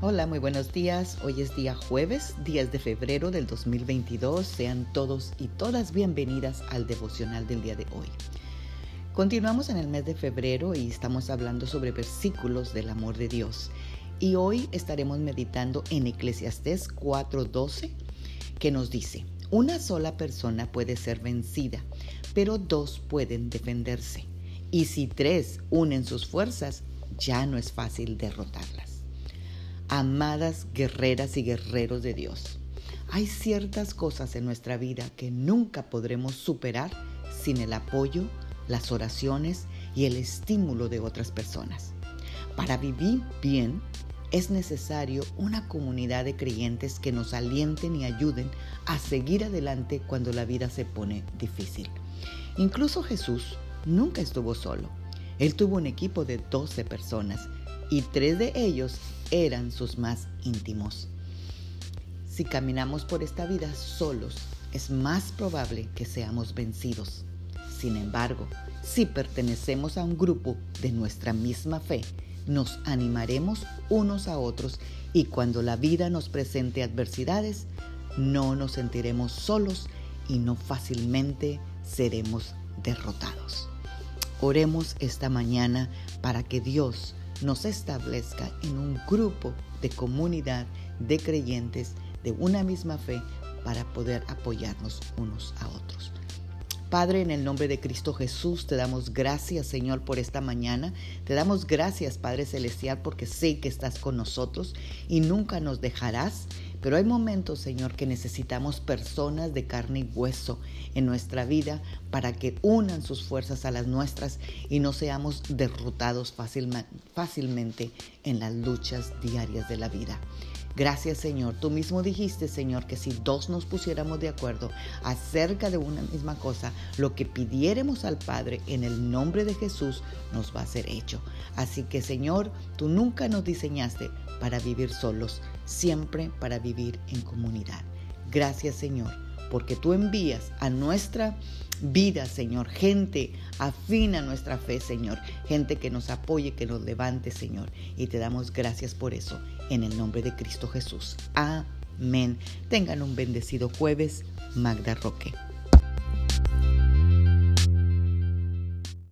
Hola, muy buenos días. Hoy es día jueves, 10 de febrero del 2022. Sean todos y todas bienvenidas al devocional del día de hoy. Continuamos en el mes de febrero y estamos hablando sobre versículos del amor de Dios. Y hoy estaremos meditando en Eclesiastés 4:12, que nos dice, una sola persona puede ser vencida, pero dos pueden defenderse. Y si tres unen sus fuerzas, ya no es fácil derrotarlas amadas guerreras y guerreros de Dios. Hay ciertas cosas en nuestra vida que nunca podremos superar sin el apoyo, las oraciones y el estímulo de otras personas. Para vivir bien es necesario una comunidad de creyentes que nos alienten y ayuden a seguir adelante cuando la vida se pone difícil. Incluso Jesús nunca estuvo solo. Él tuvo un equipo de 12 personas y tres de ellos eran sus más íntimos. Si caminamos por esta vida solos, es más probable que seamos vencidos. Sin embargo, si pertenecemos a un grupo de nuestra misma fe, nos animaremos unos a otros y cuando la vida nos presente adversidades, no nos sentiremos solos y no fácilmente seremos derrotados. Oremos esta mañana para que Dios nos establezca en un grupo de comunidad de creyentes de una misma fe para poder apoyarnos unos a otros. Padre, en el nombre de Cristo Jesús, te damos gracias, Señor, por esta mañana. Te damos gracias, Padre Celestial, porque sé que estás con nosotros y nunca nos dejarás. Pero hay momentos, Señor, que necesitamos personas de carne y hueso en nuestra vida para que unan sus fuerzas a las nuestras y no seamos derrotados fácilmente en las luchas diarias de la vida. Gracias Señor. Tú mismo dijiste Señor que si dos nos pusiéramos de acuerdo acerca de una misma cosa, lo que pidiéramos al Padre en el nombre de Jesús nos va a ser hecho. Así que Señor, tú nunca nos diseñaste para vivir solos, siempre para vivir en comunidad. Gracias Señor, porque tú envías a nuestra vida, Señor, gente afín a nuestra fe, Señor, gente que nos apoye, que nos levante, Señor. Y te damos gracias por eso, en el nombre de Cristo Jesús. Amén. Tengan un bendecido jueves, Magda Roque.